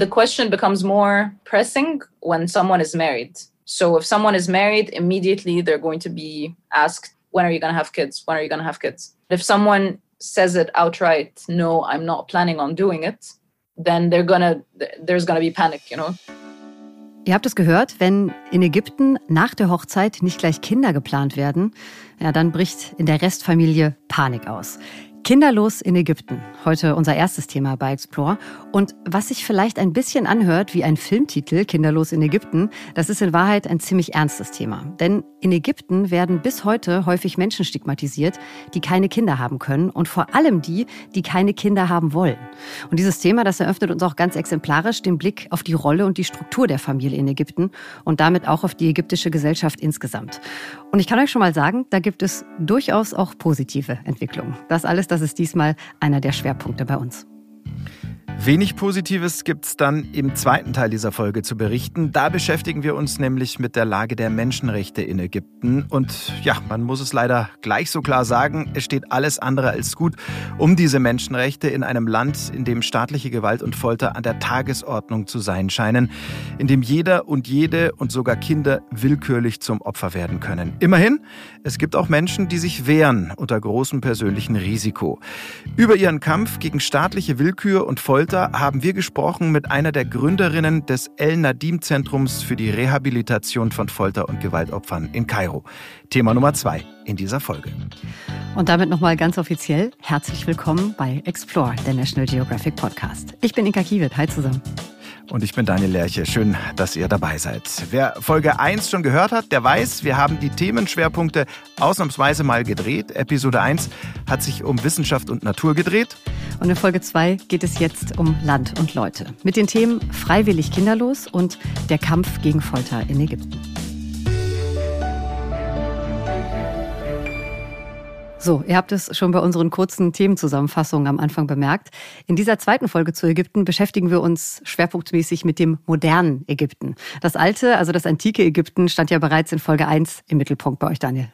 The question becomes more pressing when someone is married. So if someone is married, immediately they're going to be asked, when are you going to have kids? When are you going to have kids? If someone says it outright, no, I'm not planning on doing it, then they're gonna, there's gonna be panic, you know. Ihr habt es gehört, wenn in Ägypten nach der Hochzeit nicht gleich Kinder geplant werden, ja, dann bricht in der Restfamilie Panik aus. Kinderlos in Ägypten. Heute unser erstes Thema bei Explore. Und was sich vielleicht ein bisschen anhört wie ein Filmtitel, Kinderlos in Ägypten, das ist in Wahrheit ein ziemlich ernstes Thema. Denn in Ägypten werden bis heute häufig Menschen stigmatisiert, die keine Kinder haben können und vor allem die, die keine Kinder haben wollen. Und dieses Thema, das eröffnet uns auch ganz exemplarisch den Blick auf die Rolle und die Struktur der Familie in Ägypten und damit auch auf die ägyptische Gesellschaft insgesamt. Und ich kann euch schon mal sagen, da gibt es durchaus auch positive Entwicklungen. Das alles das ist diesmal einer der Schwerpunkte bei uns. Wenig Positives gibt es dann im zweiten Teil dieser Folge zu berichten. Da beschäftigen wir uns nämlich mit der Lage der Menschenrechte in Ägypten. Und ja, man muss es leider gleich so klar sagen, es steht alles andere als gut um diese Menschenrechte in einem Land, in dem staatliche Gewalt und Folter an der Tagesordnung zu sein scheinen, in dem jeder und jede und sogar Kinder willkürlich zum Opfer werden können. Immerhin, es gibt auch Menschen, die sich wehren unter großem persönlichen Risiko. Über ihren Kampf gegen staatliche Willkür und Folter Folter haben wir gesprochen mit einer der Gründerinnen des El-Nadim-Zentrums für die Rehabilitation von Folter- und Gewaltopfern in Kairo. Thema Nummer zwei in dieser Folge. Und damit nochmal ganz offiziell herzlich willkommen bei Explore, der National Geographic Podcast. Ich bin Inka Kiewit. Hi zusammen. Und ich bin Daniel Lerche. Schön, dass ihr dabei seid. Wer Folge 1 schon gehört hat, der weiß, wir haben die Themenschwerpunkte ausnahmsweise mal gedreht. Episode 1 hat sich um Wissenschaft und Natur gedreht. Und in Folge 2 geht es jetzt um Land und Leute. Mit den Themen Freiwillig kinderlos und der Kampf gegen Folter in Ägypten. So, ihr habt es schon bei unseren kurzen Themenzusammenfassungen am Anfang bemerkt. In dieser zweiten Folge zu Ägypten beschäftigen wir uns schwerpunktmäßig mit dem modernen Ägypten. Das alte, also das antike Ägypten, stand ja bereits in Folge 1 im Mittelpunkt bei euch, Daniel.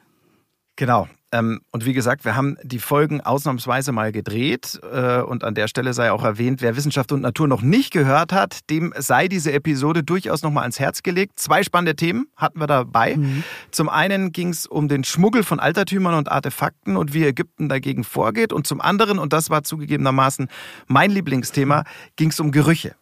Genau. Ähm, und wie gesagt, wir haben die Folgen ausnahmsweise mal gedreht. Äh, und an der Stelle sei auch erwähnt, wer Wissenschaft und Natur noch nicht gehört hat, dem sei diese Episode durchaus nochmal ans Herz gelegt. Zwei spannende Themen hatten wir dabei. Mhm. Zum einen ging es um den Schmuggel von Altertümern und Artefakten und wie Ägypten dagegen vorgeht. Und zum anderen, und das war zugegebenermaßen mein Lieblingsthema, ging es um Gerüche.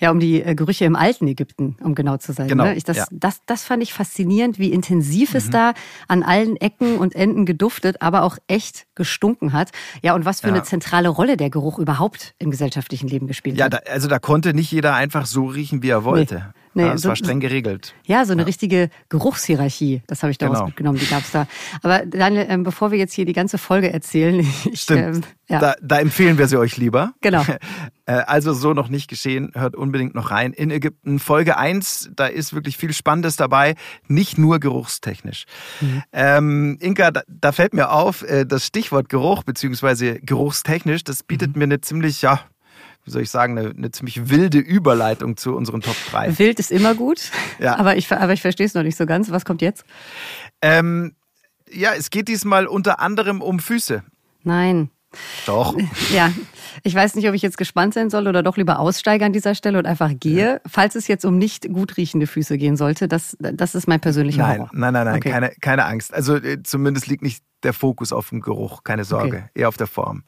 Ja, um die äh, Gerüche im alten Ägypten, um genau zu sein. Genau, ne? ich, das, ja. das, das fand ich faszinierend, wie intensiv mhm. es da an allen Ecken und Enden geduftet geduftet, aber auch echt gestunken hat. Ja, und was für ja. eine zentrale Rolle der Geruch überhaupt im gesellschaftlichen Leben gespielt ja, hat. Ja, also da konnte nicht jeder einfach so riechen, wie er wollte. Nee. Ja, das so, war streng geregelt. Ja, so eine ja. richtige Geruchshierarchie, das habe ich daraus genau. mitgenommen, die gab es da. Aber Daniel, ähm, bevor wir jetzt hier die ganze Folge erzählen, ich, Stimmt. Ähm, ja. da, da, empfehlen wir sie euch lieber. Genau. Äh, also so noch nicht geschehen, hört unbedingt noch rein. In Ägypten, Folge 1, da ist wirklich viel Spannendes dabei, nicht nur geruchstechnisch. Mhm. Ähm, Inka, da, da, fällt mir auf, äh, das Stichwort Geruch beziehungsweise geruchstechnisch, das bietet mhm. mir eine ziemlich, ja, wie soll ich sagen, eine, eine, ziemlich wilde Überleitung zu unseren Top 3. Wild ist immer gut, ja. aber ich, aber ich verstehe es noch nicht so ganz. Was kommt jetzt? Ähm, ja, es geht diesmal unter anderem um Füße. Nein. Doch. Ja, ich weiß nicht, ob ich jetzt gespannt sein soll oder doch lieber aussteige an dieser Stelle und einfach gehe. Ja. Falls es jetzt um nicht gut riechende Füße gehen sollte, das, das ist mein persönlicher nein, Horror. Nein, nein, nein, okay. keine, keine Angst. Also äh, zumindest liegt nicht der Fokus auf dem Geruch, keine Sorge, okay. eher auf der Form.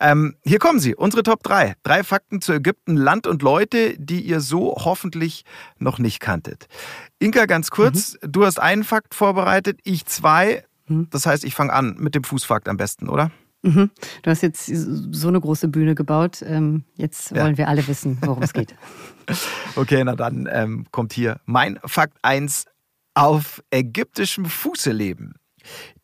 Ähm, hier kommen sie, unsere Top 3. Drei Fakten zu Ägypten, Land und Leute, die ihr so hoffentlich noch nicht kanntet. Inka, ganz kurz, mhm. du hast einen Fakt vorbereitet, ich zwei. Mhm. Das heißt, ich fange an mit dem Fußfakt am besten, oder? Mhm. Du hast jetzt so eine große Bühne gebaut. Ähm, jetzt ja. wollen wir alle wissen, worum es geht. Okay, na dann ähm, kommt hier mein Fakt 1 auf ägyptischem Fuße leben.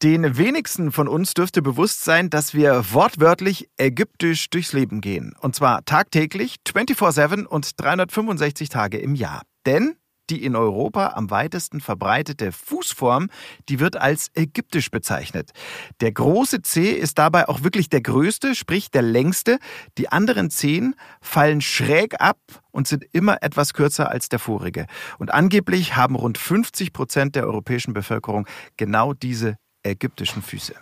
Den wenigsten von uns dürfte bewusst sein, dass wir wortwörtlich ägyptisch durchs Leben gehen. Und zwar tagtäglich, 24-7 und 365 Tage im Jahr. Denn die in Europa am weitesten verbreitete Fußform, die wird als ägyptisch bezeichnet. Der große Zeh ist dabei auch wirklich der größte, sprich der längste. Die anderen Zehen fallen schräg ab und sind immer etwas kürzer als der vorige. Und angeblich haben rund 50 Prozent der europäischen Bevölkerung genau diese ägyptischen Füße.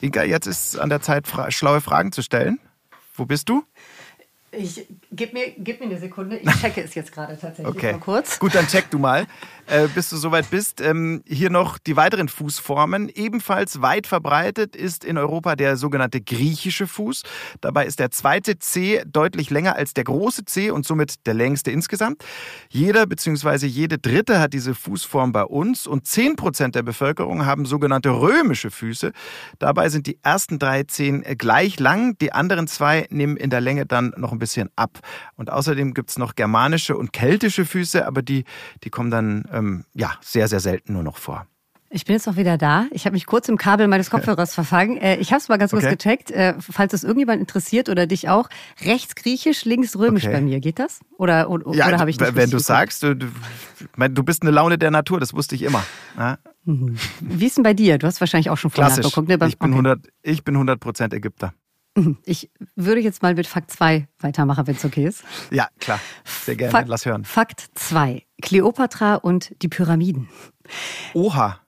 Inka, jetzt ist es an der Zeit, schlaue Fragen zu stellen. Wo bist du? Ich gib mir, gib mir eine Sekunde. Ich checke es jetzt gerade tatsächlich okay. mal kurz. Gut, dann check du mal, äh, bis du soweit bist. Ähm, hier noch die weiteren Fußformen. Ebenfalls weit verbreitet ist in Europa der sogenannte griechische Fuß. Dabei ist der zweite C deutlich länger als der große C und somit der längste insgesamt. Jeder bzw. jede Dritte hat diese Fußform bei uns und 10 Prozent der Bevölkerung haben sogenannte römische Füße. Dabei sind die ersten drei Zehen gleich lang, die anderen zwei nehmen in der Länge dann noch ein bisschen ab. Und außerdem gibt es noch germanische und keltische Füße, aber die, die kommen dann ähm, ja, sehr, sehr selten nur noch vor. Ich bin jetzt auch wieder da. Ich habe mich kurz im Kabel meines Kopfhörers verfangen. Äh, ich habe es mal ganz kurz okay. gecheckt. Äh, falls es irgendjemand interessiert oder dich auch. Rechts griechisch, links römisch okay. bei mir. Geht das? Oder, oder, ja, oder habe ich nicht Wenn du sagst, du, du, bist eine Laune der Natur, das wusste ich immer. Ja? Mhm. Wie ist denn bei dir? Du hast wahrscheinlich auch schon vorher nachgeguckt. Ne? Ich bin, okay. 100, ich bin 100% Ägypter. Ich würde jetzt mal mit Fakt 2 weitermachen, wenn es okay ist. Ja, klar. Sehr gerne. Fakt, Lass hören. Fakt 2. Kleopatra und die Pyramiden. Oha.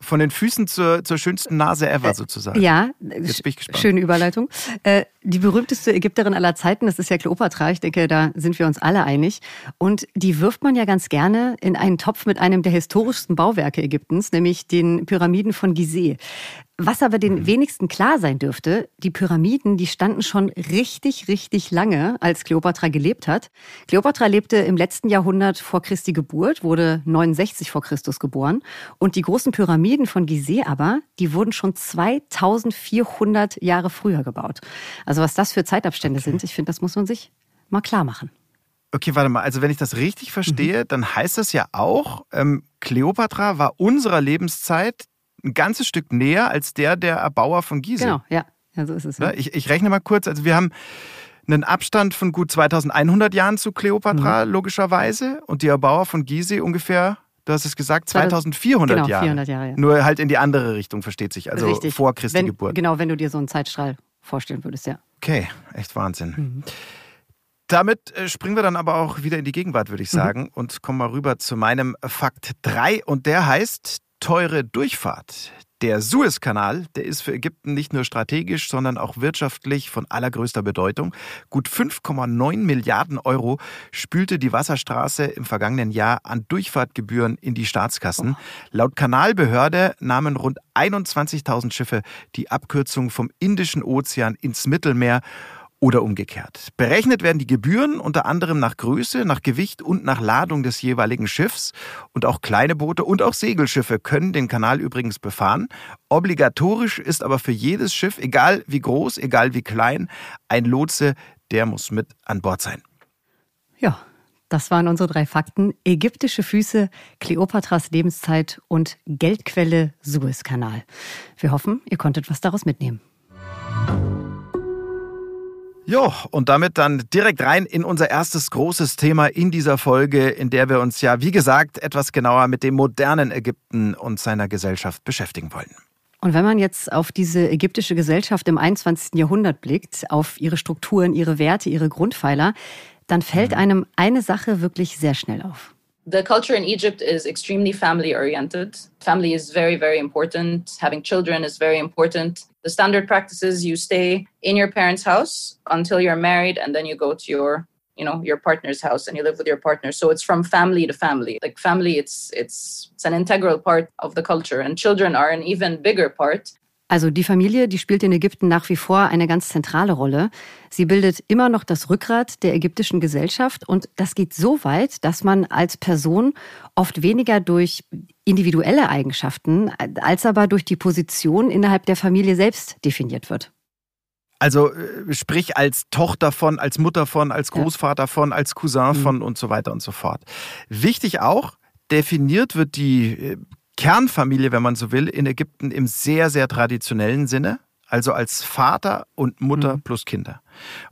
Von den Füßen zur, zur schönsten Nase ever sozusagen. Ja, Jetzt bin ich gespannt. schöne Überleitung. Äh, die berühmteste Ägypterin aller Zeiten, das ist ja Kleopatra. Ich denke, da sind wir uns alle einig. Und die wirft man ja ganz gerne in einen Topf mit einem der historischsten Bauwerke Ägyptens, nämlich den Pyramiden von Gizeh. Was aber den wenigsten klar sein dürfte, die Pyramiden, die standen schon richtig, richtig lange, als Kleopatra gelebt hat. Kleopatra lebte im letzten Jahrhundert vor Christi Geburt, wurde 69 vor Christus geboren. Und die großen Pyramiden von Gizeh aber, die wurden schon 2400 Jahre früher gebaut. Also was das für Zeitabstände okay. sind, ich finde, das muss man sich mal klar machen. Okay, warte mal. Also wenn ich das richtig verstehe, mhm. dann heißt das ja auch, ähm, Kleopatra war unserer Lebenszeit ein ganzes Stück näher als der der Erbauer von Gizeh. Genau, ja. ja so ist es. Ja. Ich, ich rechne mal kurz. Also wir haben einen Abstand von gut 2100 Jahren zu Kleopatra, mhm. logischerweise. Und die Erbauer von Gizeh ungefähr, du hast es gesagt, 2400 genau, Jahre. 400 Jahre ja. Nur halt in die andere Richtung, versteht sich. Also Richtig. vor Christi wenn, Geburt. Genau, wenn du dir so einen Zeitstrahl vorstellen würdest, ja. Okay, echt Wahnsinn. Mhm. Damit äh, springen wir dann aber auch wieder in die Gegenwart, würde ich mhm. sagen, mhm. und kommen mal rüber zu meinem Fakt 3. Und der heißt teure Durchfahrt. Der Suezkanal, der ist für Ägypten nicht nur strategisch, sondern auch wirtschaftlich von allergrößter Bedeutung. Gut 5,9 Milliarden Euro spülte die Wasserstraße im vergangenen Jahr an Durchfahrtgebühren in die Staatskassen. Laut Kanalbehörde nahmen rund 21.000 Schiffe die Abkürzung vom Indischen Ozean ins Mittelmeer oder umgekehrt. Berechnet werden die Gebühren unter anderem nach Größe, nach Gewicht und nach Ladung des jeweiligen Schiffs. Und auch kleine Boote und auch Segelschiffe können den Kanal übrigens befahren. Obligatorisch ist aber für jedes Schiff, egal wie groß, egal wie klein, ein Lotse, der muss mit an Bord sein. Ja, das waren unsere drei Fakten. Ägyptische Füße, Kleopatras Lebenszeit und Geldquelle Suezkanal. Wir hoffen, ihr konntet was daraus mitnehmen. Jo, und damit dann direkt rein in unser erstes großes Thema in dieser Folge, in der wir uns ja, wie gesagt, etwas genauer mit dem modernen Ägypten und seiner Gesellschaft beschäftigen wollen. Und wenn man jetzt auf diese ägyptische Gesellschaft im 21. Jahrhundert blickt, auf ihre Strukturen, ihre Werte, ihre Grundpfeiler, dann fällt mhm. einem eine Sache wirklich sehr schnell auf. The culture in Egypt is extremely family oriented. Family is very, very important. Having children is very important. The standard practice is you stay in your parents' house until you're married and then you go to your you know your partner's house and you live with your partner. So it's from family to family. Like family it's it's it's an integral part of the culture. And children are an even bigger part Also die Familie, die spielt in Ägypten nach wie vor eine ganz zentrale Rolle. Sie bildet immer noch das Rückgrat der ägyptischen Gesellschaft und das geht so weit, dass man als Person oft weniger durch individuelle Eigenschaften als aber durch die Position innerhalb der Familie selbst definiert wird. Also äh, sprich als Tochter von, als Mutter von, als Großvater von, als Cousin mhm. von und so weiter und so fort. Wichtig auch, definiert wird die äh, Kernfamilie, wenn man so will, in Ägypten im sehr, sehr traditionellen Sinne, also als Vater und Mutter mhm. plus Kinder.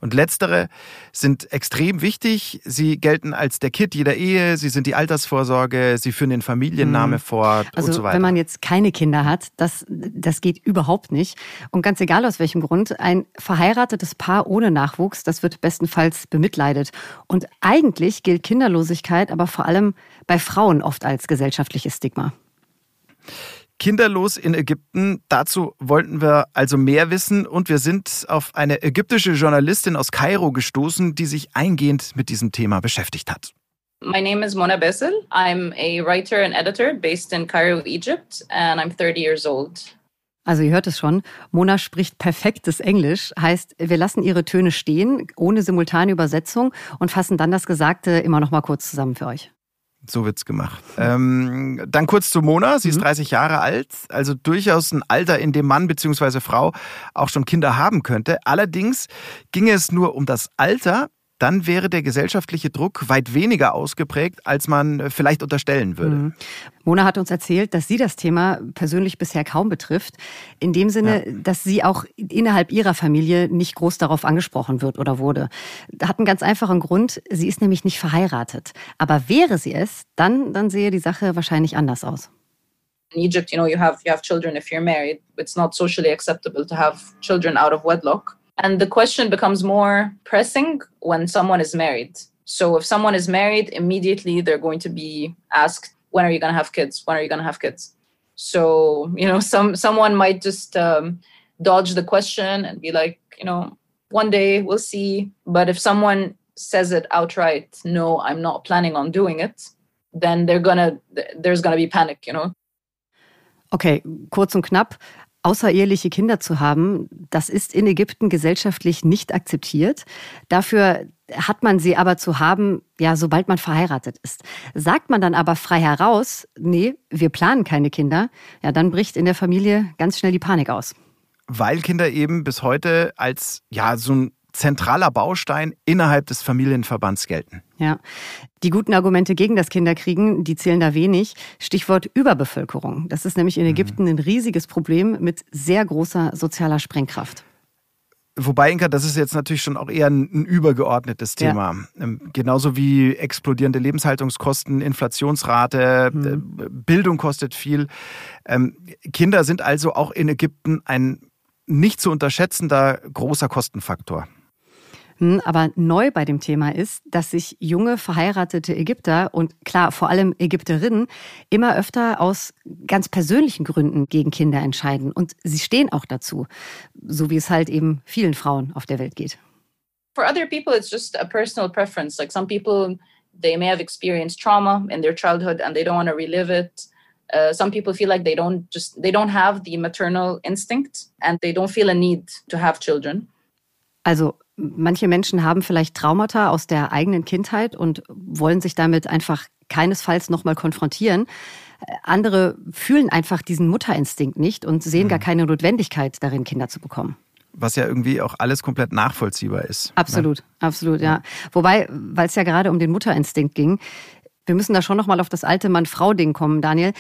Und letztere sind extrem wichtig. Sie gelten als der Kit jeder Ehe, sie sind die Altersvorsorge, sie führen den Familienname mhm. fort also, und so weiter. Wenn man jetzt keine Kinder hat, das, das geht überhaupt nicht. Und ganz egal aus welchem Grund, ein verheiratetes Paar ohne Nachwuchs, das wird bestenfalls bemitleidet. Und eigentlich gilt Kinderlosigkeit aber vor allem bei Frauen oft als gesellschaftliches Stigma. Kinderlos in Ägypten. Dazu wollten wir also mehr wissen und wir sind auf eine ägyptische Journalistin aus Kairo gestoßen, die sich eingehend mit diesem Thema beschäftigt hat. My name is Mona Bessel. I'm a writer and editor based in Cairo, Egypt, and I'm 30 years old. Also ihr hört es schon, Mona spricht perfektes Englisch, heißt, wir lassen ihre Töne stehen, ohne simultane Übersetzung und fassen dann das Gesagte immer noch mal kurz zusammen für euch. So wird's gemacht. Ähm, dann kurz zu Mona. Sie ist 30 mhm. Jahre alt, also durchaus ein Alter, in dem Mann bzw. Frau auch schon Kinder haben könnte. Allerdings ging es nur um das Alter dann wäre der gesellschaftliche Druck weit weniger ausgeprägt, als man äh, vielleicht unterstellen würde. Mhm. Mona hat uns erzählt, dass sie das Thema persönlich bisher kaum betrifft. In dem Sinne, ja. dass sie auch innerhalb ihrer Familie nicht groß darauf angesprochen wird oder wurde. Hat einen ganz einfachen Grund. Sie ist nämlich nicht verheiratet. Aber wäre sie es, dann, dann sehe die Sache wahrscheinlich anders aus. In Egypt, you know, you have, you have children if you're married. It's not socially acceptable to have children out of wedlock. And the question becomes more pressing when someone is married. So if someone is married, immediately they're going to be asked, when are you going to have kids? When are you going to have kids? So, you know, some someone might just um, dodge the question and be like, you know, one day we'll see. But if someone says it outright, no, I'm not planning on doing it, then they're gonna there's gonna be panic, you know. Okay, kurz und knapp. Außereheliche Kinder zu haben, das ist in Ägypten gesellschaftlich nicht akzeptiert. Dafür hat man sie aber zu haben, ja, sobald man verheiratet ist. Sagt man dann aber frei heraus, nee, wir planen keine Kinder, ja, dann bricht in der Familie ganz schnell die Panik aus. Weil Kinder eben bis heute als, ja, so ein zentraler Baustein innerhalb des Familienverbands gelten. Ja, die guten Argumente gegen das Kinderkriegen, die zählen da wenig. Stichwort Überbevölkerung. Das ist nämlich in mhm. Ägypten ein riesiges Problem mit sehr großer sozialer Sprengkraft. Wobei, Inka, das ist jetzt natürlich schon auch eher ein, übergeordnetes Thema. Ja. Ähm, genauso wie explodierende Lebenshaltungskosten, Inflationsrate, mhm. Äh, Bildung kostet viel. Ähm, Kinder sind also auch in Ägypten ein nicht zu unterschätzender großer Kostenfaktor. Hm, aber neu bei dem Thema ist, dass sich junge verheiratete Ägypter und klar vor allem Ägypterinnen immer öfter aus ganz persönlichen Gründen gegen Kinder entscheiden. Und sie stehen auch dazu, so wie es halt eben vielen Frauen auf der Welt geht. For other people, it's just a personal preference. Like some people, they may have experienced trauma in their childhood and they don't want to relive it. Uh, some people feel like they don't just they don't have the maternal instinct and they don't feel a need to have children. Also manche Menschen haben vielleicht Traumata aus der eigenen Kindheit und wollen sich damit einfach keinesfalls nochmal konfrontieren. Andere fühlen einfach diesen Mutterinstinkt nicht und sehen mhm. gar keine Notwendigkeit darin, Kinder zu bekommen. Was ja irgendwie auch alles komplett nachvollziehbar ist. Absolut, ne? absolut, ja. Wobei, weil es ja gerade um den Mutterinstinkt ging, wir müssen da schon nochmal auf das alte Mann-Frau-Ding kommen, Daniel.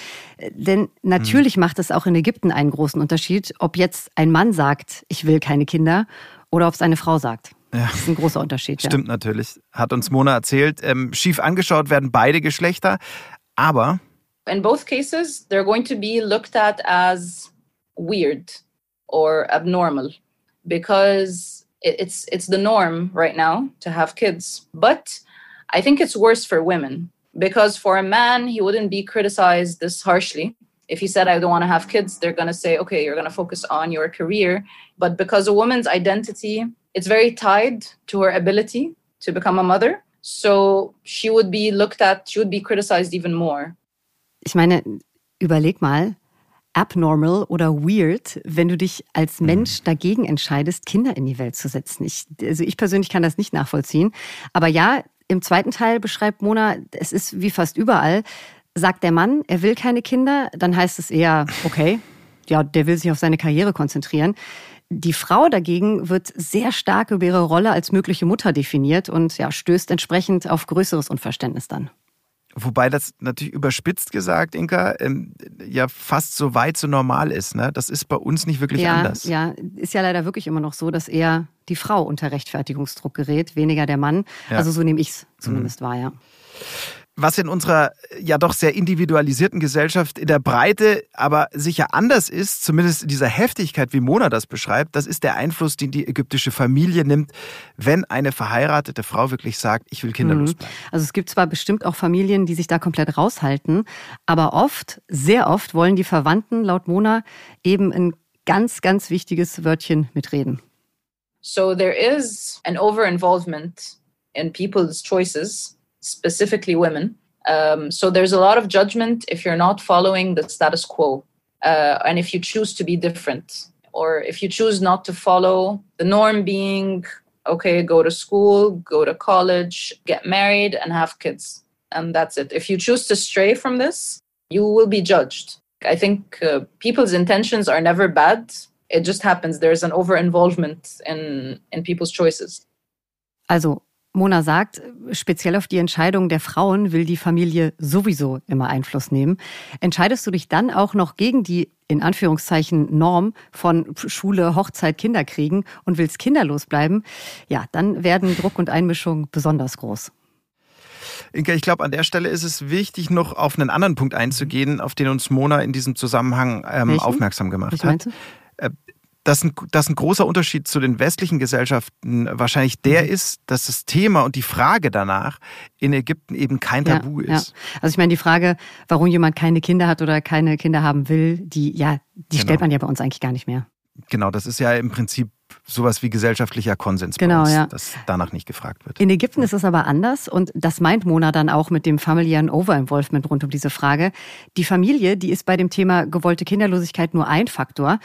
Denn natürlich mhm. macht es auch in Ägypten einen großen Unterschied, ob jetzt ein Mann sagt, ich will keine Kinder oder ob es eine Frau sagt. Ja. Das ist ein großer Unterschied. Stimmt ja. natürlich. Hat uns Mona erzählt. Ähm, schief angeschaut werden beide Geschlechter, aber. In both cases, they're going to be looked at as weird or abnormal because it's it's the norm right now to have kids. But I think it's worse for women because for a man, he wouldn't be criticized this harshly if he said i don't want to have kids they're going to say okay you're going to focus on your career but because a woman's identity it's very tied to her ability to become a mother so she would be looked at she would be criticized even more ich meine überleg mal abnormal oder weird, wenn du dich als mhm. Mensch dagegen entscheidest, Kinder in die Welt zu setzen. Ich, also ich persönlich kann das nicht nachvollziehen. Aber ja, im zweiten Teil beschreibt Mona, es ist wie fast überall, Sagt der Mann, er will keine Kinder, dann heißt es eher, okay, ja, der will sich auf seine Karriere konzentrieren. Die Frau dagegen wird sehr stark über ihre Rolle als mögliche Mutter definiert und ja, stößt entsprechend auf größeres Unverständnis dann. Wobei das natürlich überspitzt gesagt, Inka, ähm, ja fast so weit so normal ist. Ne? Das ist bei uns nicht wirklich ja, anders. Ja, ist ja leider wirklich immer noch so, dass eher die Frau unter Rechtfertigungsdruck gerät, weniger der Mann. Ja. Also so nehme ich es zumindest mhm. wahr, ja. Was in unserer ja doch sehr individualisierten Gesellschaft in der Breite aber sicher anders ist, zumindest in dieser Heftigkeit, wie Mona das beschreibt, das ist der Einfluss, den die ägyptische Familie nimmt, wenn eine verheiratete Frau wirklich sagt, ich will kinderlos mhm. bleiben. Also es gibt zwar bestimmt auch Familien, die sich da komplett raushalten, aber oft, sehr oft wollen die Verwandten laut Mona eben ein ganz, ganz wichtiges Wörtchen mitreden. So there is an over-involvement in people's choices specifically women. Um, so there's a lot of judgment if you're not following the status quo, uh, and if you choose to be different, or if you choose not to follow the norm being okay, go to school, go to college, get married, and have kids, and that's it. If you choose to stray from this, you will be judged. I think uh, people's intentions are never bad. It just happens. There's an over involvement in in people's choices. Also Mona sagt, speziell auf die Entscheidung der Frauen will die Familie sowieso immer Einfluss nehmen. Entscheidest du dich dann auch noch gegen die in Anführungszeichen Norm von Schule, Hochzeit, Kinder kriegen und willst kinderlos bleiben, ja, dann werden Druck und Einmischung besonders groß. Inka, ich glaube, an der Stelle ist es wichtig, noch auf einen anderen Punkt einzugehen, auf den uns Mona in diesem Zusammenhang ähm, aufmerksam gemacht Was hat. Äh, dass ein, dass ein großer Unterschied zu den westlichen Gesellschaften wahrscheinlich der mhm. ist, dass das Thema und die Frage danach in Ägypten eben kein Tabu ja, ist. Ja. Also ich meine, die Frage, warum jemand keine Kinder hat oder keine Kinder haben will, die, ja, die genau. stellt man ja bei uns eigentlich gar nicht mehr. Genau, das ist ja im Prinzip sowas wie gesellschaftlicher Konsens genau, uns, ja. dass danach nicht gefragt wird. In Ägypten ist es aber anders und das meint Mona dann auch mit dem familiären Overinvolvement rund um diese Frage. Die Familie, die ist bei dem Thema gewollte Kinderlosigkeit nur ein Faktor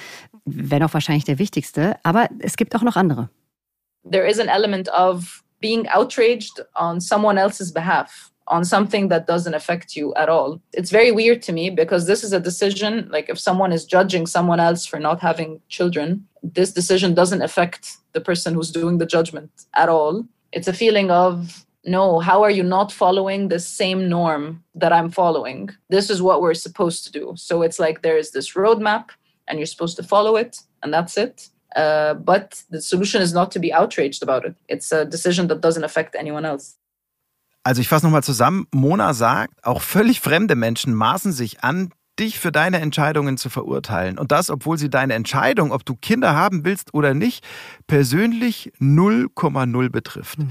wenn auch wahrscheinlich der wichtigste, aber es gibt auch noch andere. There is an element of being outraged on someone else's behalf, on something that doesn't affect you at all. It's very weird to me because this is a decision, like if someone is judging someone else for not having children, this decision doesn't affect the person who's doing the judgment at all. It's a feeling of no, how are you not following the same norm that I'm following? This is what we're supposed to do. So it's like there is this roadmap and you're supposed to follow it, and that's it. Uh, but the solution is not to be outraged about it. It's a decision that doesn't affect anyone else. Also ich fasse nochmal zusammen. Mona sagt, auch völlig fremde Menschen maßen sich an, dich für deine Entscheidungen zu verurteilen. Und das, obwohl sie deine Entscheidung, ob du Kinder haben willst oder nicht, persönlich 0,0 betrifft. Mhm.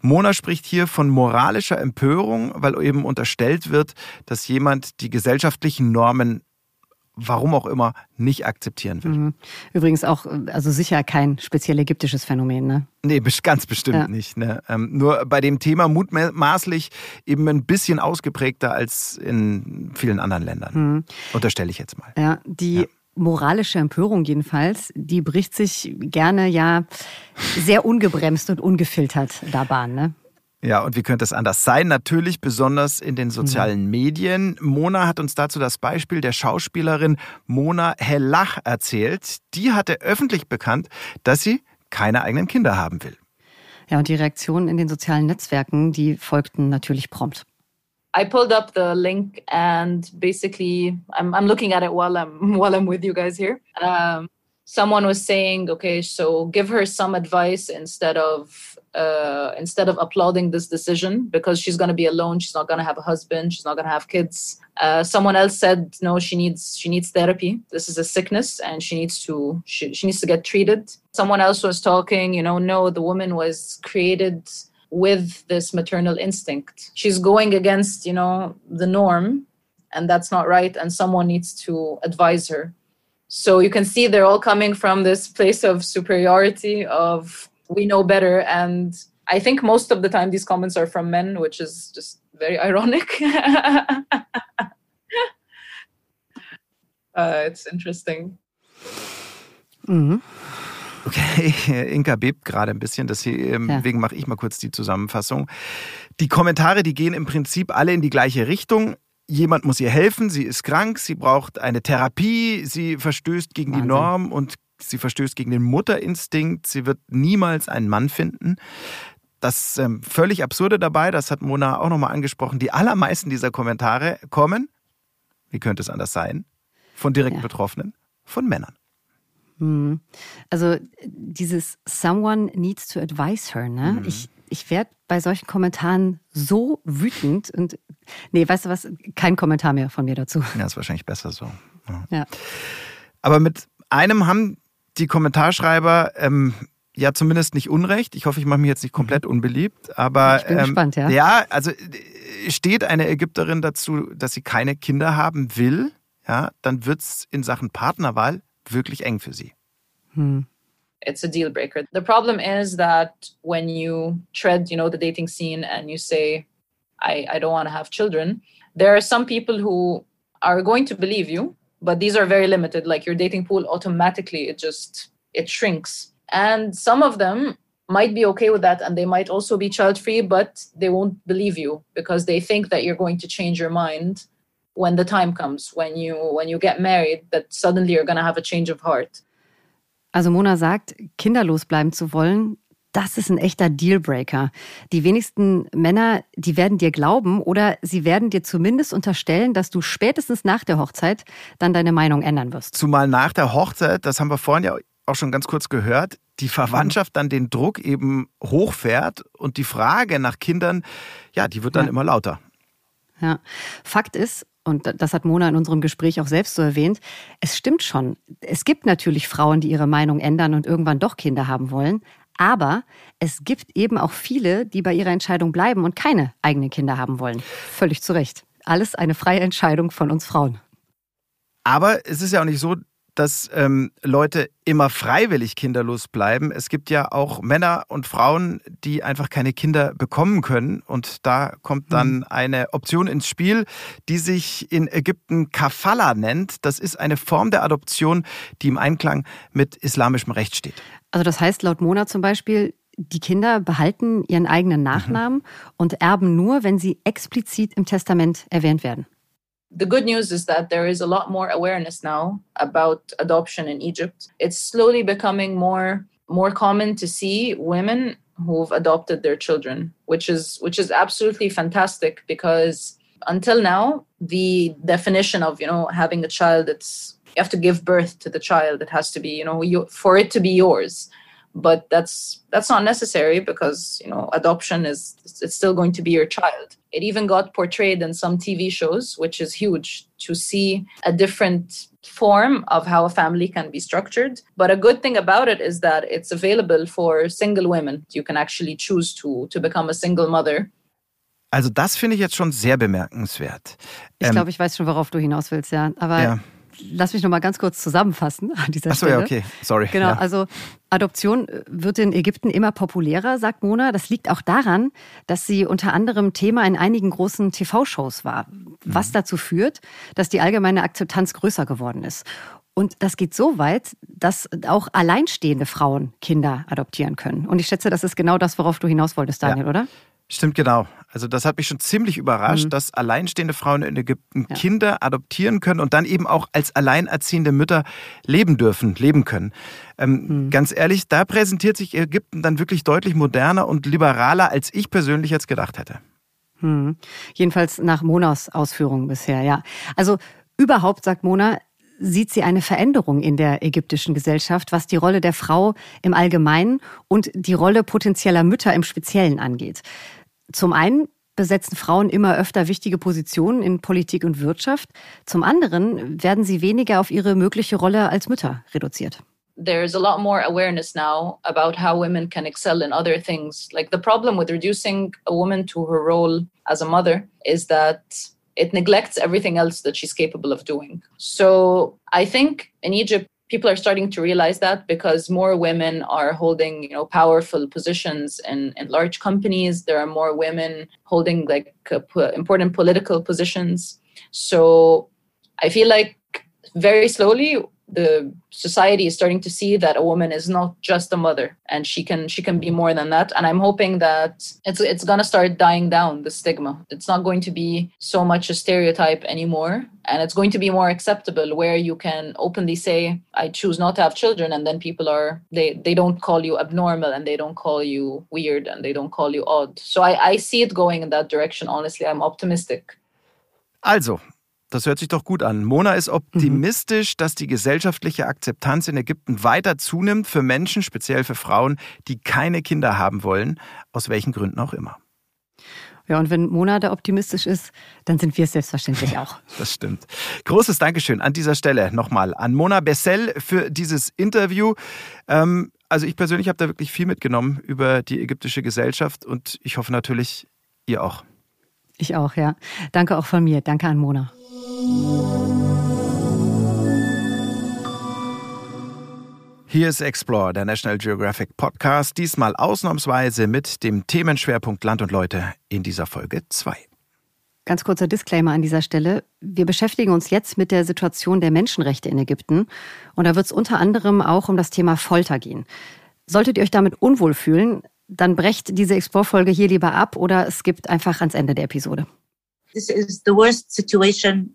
Mona spricht hier von moralischer Empörung, weil eben unterstellt wird, dass jemand die gesellschaftlichen Normen warum auch immer, nicht akzeptieren will. Mhm. Übrigens auch, also sicher kein speziell ägyptisches Phänomen, ne? Nee, ganz bestimmt ja. nicht. Ne? Ähm, nur bei dem Thema mutmaßlich eben ein bisschen ausgeprägter als in vielen anderen Ländern. Mhm. Unterstelle ich jetzt mal. Ja, die ja. moralische Empörung jedenfalls, die bricht sich gerne ja sehr ungebremst und ungefiltert da Bahn, ne? Ja, und wie könnte es anders sein? Natürlich besonders in den sozialen mhm. Medien. Mona hat uns dazu das Beispiel der Schauspielerin Mona Hellach erzählt. Die hatte öffentlich bekannt, dass sie keine eigenen Kinder haben will. Ja, und die Reaktionen in den sozialen Netzwerken, die folgten natürlich prompt. I pulled up the link and basically I'm, I'm looking at it while I'm while I'm with you guys here. Um, someone was saying, okay, so give her some advice instead of uh, instead of applauding this decision because she's going to be alone she's not going to have a husband she's not going to have kids. Uh, someone else said no she needs she needs therapy. This is a sickness and she needs to she, she needs to get treated. Someone else was talking you know no the woman was created with this maternal instinct. She's going against you know the norm and that's not right and someone needs to advise her. So you can see they're all coming from this place of superiority of we know better. And I think most of the time these comments are from men, which is just very ironic. uh, it's interesting. Mhm. Okay, Inka bebt gerade ein bisschen, deswegen ja. mache ich mal kurz die Zusammenfassung. Die Kommentare, die gehen im Prinzip alle in die gleiche Richtung. Jemand muss ihr helfen, sie ist krank, sie braucht eine Therapie, sie verstößt gegen Wahnsinn. die Norm und sie verstößt gegen den Mutterinstinkt, sie wird niemals einen Mann finden. Das ähm, völlig Absurde dabei, das hat Mona auch nochmal angesprochen, die allermeisten dieser Kommentare kommen, wie könnte es anders sein, von direkt ja. Betroffenen, von Männern. Hm. Also dieses Someone needs to advise her, ne? Mhm. Ich ich werde bei solchen Kommentaren so wütend und nee, weißt du was, kein Kommentar mehr von mir dazu. Ja, ist wahrscheinlich besser so. Ja. ja. Aber mit einem haben die Kommentarschreiber ähm, ja zumindest nicht unrecht. Ich hoffe, ich mache mich jetzt nicht komplett mhm. unbeliebt, aber ich bin ähm, gespannt, ja. Ja, also steht eine Ägypterin dazu, dass sie keine Kinder haben will, ja, dann wird es in Sachen Partnerwahl wirklich eng für sie. Hm. It's a deal breaker. The problem is that when you tread, you know, the dating scene and you say, I, I don't want to have children, there are some people who are going to believe you, but these are very limited. Like your dating pool automatically it just it shrinks. And some of them might be okay with that and they might also be child free, but they won't believe you because they think that you're going to change your mind when the time comes, when you when you get married, that suddenly you're gonna have a change of heart. Also Mona sagt, kinderlos bleiben zu wollen, das ist ein echter Dealbreaker. Die wenigsten Männer, die werden dir glauben oder sie werden dir zumindest unterstellen, dass du spätestens nach der Hochzeit dann deine Meinung ändern wirst. Zumal nach der Hochzeit, das haben wir vorhin ja auch schon ganz kurz gehört, die Verwandtschaft dann den Druck eben hochfährt und die Frage nach Kindern, ja, die wird dann ja. immer lauter. Ja, Fakt ist, und das hat Mona in unserem Gespräch auch selbst so erwähnt, es stimmt schon. Es gibt natürlich Frauen, die ihre Meinung ändern und irgendwann doch Kinder haben wollen. Aber es gibt eben auch viele, die bei ihrer Entscheidung bleiben und keine eigenen Kinder haben wollen. Völlig zu Recht. Alles eine freie Entscheidung von uns Frauen. Aber es ist ja auch nicht so, dass ähm, Leute immer freiwillig kinderlos bleiben. Es gibt ja auch Männer und Frauen, die einfach keine Kinder bekommen können. Und da kommt dann mhm. eine Option ins Spiel, die sich in Ägypten Kafala nennt. Das ist eine Form der Adoption, die im Einklang mit islamischem Recht steht. Also das heißt laut Mona zum Beispiel, die Kinder behalten ihren eigenen Nachnamen mhm. und erben nur, wenn sie explizit im Testament erwähnt werden. The good news is that there is a lot more awareness now about adoption in Egypt. It's slowly becoming more more common to see women who've adopted their children, which is which is absolutely fantastic because until now the definition of you know having a child it's you have to give birth to the child it has to be you know you, for it to be yours but that's that's not necessary because you know adoption is it's still going to be your child. It even got portrayed in some tv shows which is huge to see a different form of how a family can be structured. But a good thing about it is that it's available for single women. You can actually choose to to become a single mother. Also das finde ich jetzt schon sehr bemerkenswert. Ich ähm, glaube ich weiß schon worauf du hinaus willst ja. Aber ja lass mich noch mal ganz kurz zusammenfassen an dieser Achso, Stelle. ja, okay, sorry. Genau, ja. also Adoption wird in Ägypten immer populärer, sagt Mona. Das liegt auch daran, dass sie unter anderem Thema in einigen großen TV-Shows war, was mhm. dazu führt, dass die allgemeine Akzeptanz größer geworden ist. Und das geht so weit, dass auch alleinstehende Frauen Kinder adoptieren können. Und ich schätze, das ist genau das, worauf du hinaus wolltest, Daniel, ja. oder? Stimmt, genau. Also das hat mich schon ziemlich überrascht, mhm. dass alleinstehende Frauen in Ägypten ja. Kinder adoptieren können und dann eben auch als alleinerziehende Mütter leben dürfen, leben können. Ähm, mhm. Ganz ehrlich, da präsentiert sich Ägypten dann wirklich deutlich moderner und liberaler, als ich persönlich jetzt gedacht hätte. Mhm. Jedenfalls nach Monas Ausführungen bisher, ja. Also überhaupt, sagt Mona, sieht sie eine Veränderung in der ägyptischen Gesellschaft, was die Rolle der Frau im Allgemeinen und die Rolle potenzieller Mütter im Speziellen angeht. Zum einen besetzen Frauen immer öfter wichtige Positionen in Politik und Wirtschaft. Zum anderen werden sie weniger auf ihre mögliche Rolle als Mütter reduziert. There's a lot more awareness now about how women can excel in other things. Like the problem with reducing a woman to her role as a mother is that it neglects everything else that she's capable of doing. So I think in Egypt, people are starting to realize that because more women are holding you know powerful positions in, in large companies. There are more women holding like uh, important political positions. So i feel like very slowly the society is starting to see that a woman is not just a mother and she can she can be more than that. And i'm hoping that it's it's going to start dying down the stigma. It's not going to be so much a stereotype anymore. And it's going to be more acceptable where you can openly say i choose not to have children and then people are they they don't call you abnormal and they don't call you weird and they don't call you odd. So i i see it going in that direction honestly. I'm optimistic. Also Das hört sich doch gut an. Mona ist optimistisch, mhm. dass die gesellschaftliche Akzeptanz in Ägypten weiter zunimmt für Menschen, speziell für Frauen, die keine Kinder haben wollen, aus welchen Gründen auch immer. Ja, und wenn Mona da optimistisch ist, dann sind wir es selbstverständlich auch. Das stimmt. Großes Dankeschön an dieser Stelle nochmal an Mona Bessel für dieses Interview. Ähm, also ich persönlich habe da wirklich viel mitgenommen über die ägyptische Gesellschaft und ich hoffe natürlich, ihr auch. Ich auch, ja. Danke auch von mir. Danke an Mona. Hier ist Explore, der National Geographic Podcast, diesmal ausnahmsweise mit dem Themenschwerpunkt Land und Leute in dieser Folge 2. Ganz kurzer Disclaimer an dieser Stelle. Wir beschäftigen uns jetzt mit der Situation der Menschenrechte in Ägypten und da wird es unter anderem auch um das Thema Folter gehen. Solltet ihr euch damit unwohl fühlen, dann brecht diese Explore-Folge hier lieber ab oder es gibt einfach ans Ende der Episode. This is the worst situation.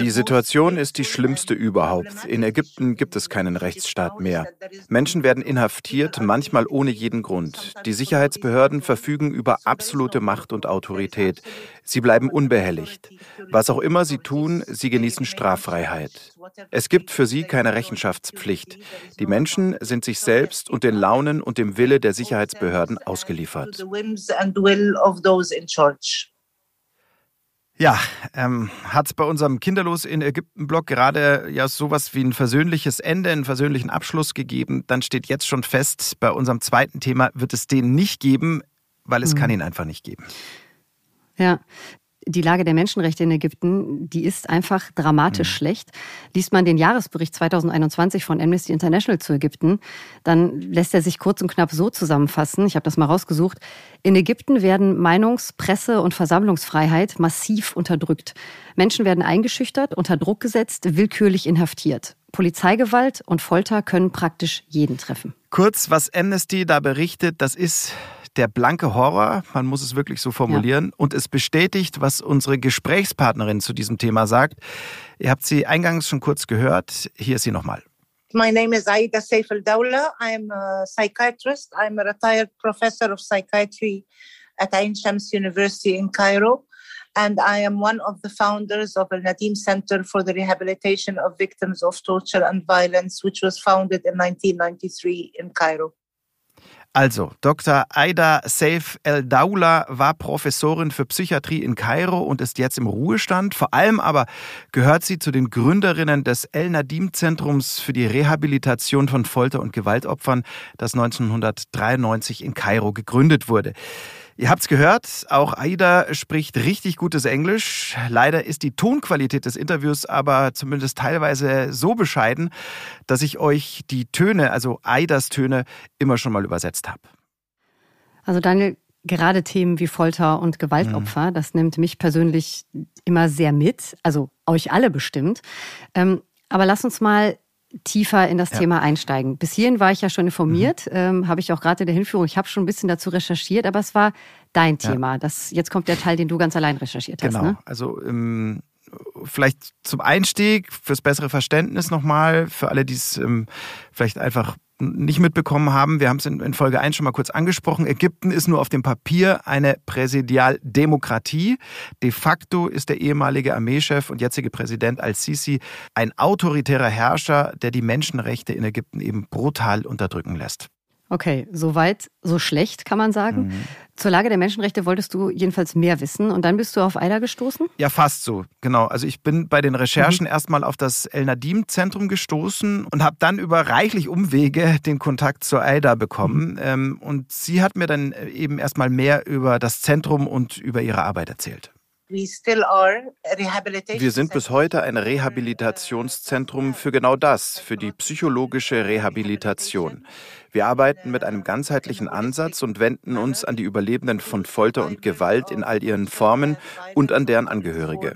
Die Situation ist die schlimmste überhaupt. In Ägypten gibt es keinen Rechtsstaat mehr. Menschen werden inhaftiert, manchmal ohne jeden Grund. Die Sicherheitsbehörden verfügen über absolute Macht und Autorität. Sie bleiben unbehelligt. Was auch immer sie tun, sie genießen Straffreiheit. Es gibt für sie keine Rechenschaftspflicht. Die Menschen sind sich selbst und den Launen und dem Wille der Sicherheitsbehörden ausgeliefert. Ja, ähm, hat es bei unserem Kinderlos in Ägypten-Blog gerade ja sowas wie ein versöhnliches Ende, einen versöhnlichen Abschluss gegeben. Dann steht jetzt schon fest, bei unserem zweiten Thema wird es den nicht geben, weil es mhm. kann ihn einfach nicht geben. Ja, die Lage der Menschenrechte in Ägypten, die ist einfach dramatisch mhm. schlecht. Liest man den Jahresbericht 2021 von Amnesty International zu Ägypten, dann lässt er sich kurz und knapp so zusammenfassen. Ich habe das mal rausgesucht. In Ägypten werden Meinungs-, Presse- und Versammlungsfreiheit massiv unterdrückt. Menschen werden eingeschüchtert, unter Druck gesetzt, willkürlich inhaftiert. Polizeigewalt und Folter können praktisch jeden treffen. Kurz, was Amnesty da berichtet, das ist der blanke Horror, man muss es wirklich so formulieren, ja. und es bestätigt, was unsere Gesprächspartnerin zu diesem Thema sagt. Ihr habt sie eingangs schon kurz gehört, hier ist sie nochmal. My name is Aida Saif al-Dawla. I'm a psychiatrist. I'm a retired professor of psychiatry at Ain Shams University in Cairo. And I am one of the founders of the Nadim Center for the Rehabilitation of Victims of Torture and Violence, which was founded in 1993 in Cairo. Also, Dr. Aida Saif El Daula war Professorin für Psychiatrie in Kairo und ist jetzt im Ruhestand. Vor allem aber gehört sie zu den Gründerinnen des El Nadim Zentrums für die Rehabilitation von Folter- und Gewaltopfern, das 1993 in Kairo gegründet wurde. Ihr habt's gehört, auch Aida spricht richtig gutes Englisch. Leider ist die Tonqualität des Interviews aber zumindest teilweise so bescheiden, dass ich euch die Töne, also Aidas Töne, immer schon mal übersetzt habe. Also Daniel, gerade Themen wie Folter und Gewaltopfer, mhm. das nimmt mich persönlich immer sehr mit, also euch alle bestimmt. Ähm, aber lass uns mal tiefer in das ja. Thema einsteigen. Bis hierhin war ich ja schon informiert, mhm. ähm, habe ich auch gerade in der Hinführung, ich habe schon ein bisschen dazu recherchiert, aber es war dein Thema. Ja. Das, jetzt kommt der Teil, den du ganz allein recherchiert genau. hast. Genau, ne? also ähm, vielleicht zum Einstieg, fürs bessere Verständnis nochmal, für alle, die es ähm, vielleicht einfach nicht mitbekommen haben, wir haben es in, Folge 1 schon mal kurz angesprochen, Ägypten ist nur auf dem Papier eine Präsidialdemokratie. De facto ist der ehemalige Armeechef und jetzige Präsident al-Sisi ein autoritärer Herrscher, der die Menschenrechte in Ägypten eben brutal unterdrücken lässt. Okay, soweit, so schlecht kann man sagen. Mhm. Zur Lage der Menschenrechte wolltest du jedenfalls mehr wissen und dann bist du auf AIDA gestoßen? Ja, fast so, genau. Also ich bin bei den Recherchen mhm. erstmal auf das El Nadim-Zentrum gestoßen und habe dann über reichlich Umwege den Kontakt zur AIDA bekommen. Mhm. Ähm, und sie hat mir dann eben erstmal mehr über das Zentrum und über ihre Arbeit erzählt. Wir sind bis heute ein Rehabilitationszentrum für genau das, für die psychologische Rehabilitation. Wir arbeiten mit einem ganzheitlichen Ansatz und wenden uns an die Überlebenden von Folter und Gewalt in all ihren Formen und an deren Angehörige.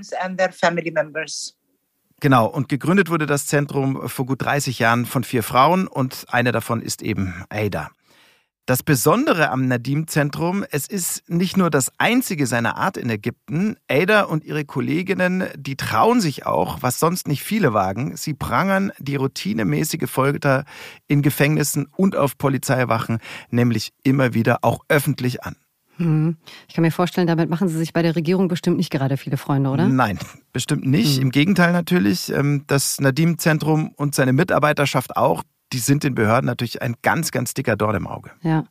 Genau, und gegründet wurde das Zentrum vor gut 30 Jahren von vier Frauen und eine davon ist eben Ada. Das Besondere am Nadim-Zentrum, es ist nicht nur das einzige seiner Art in Ägypten. Ada und ihre Kolleginnen, die trauen sich auch, was sonst nicht viele wagen. Sie prangern die routinemäßige Folter in Gefängnissen und auf Polizeiwachen nämlich immer wieder auch öffentlich an. Hm. Ich kann mir vorstellen, damit machen Sie sich bei der Regierung bestimmt nicht gerade viele Freunde, oder? Nein, bestimmt nicht. Hm. Im Gegenteil natürlich. Ähm, das Nadim-Zentrum und seine Mitarbeiterschaft auch, die sind den Behörden natürlich ein ganz, ganz dicker Dorn im Auge. Ja.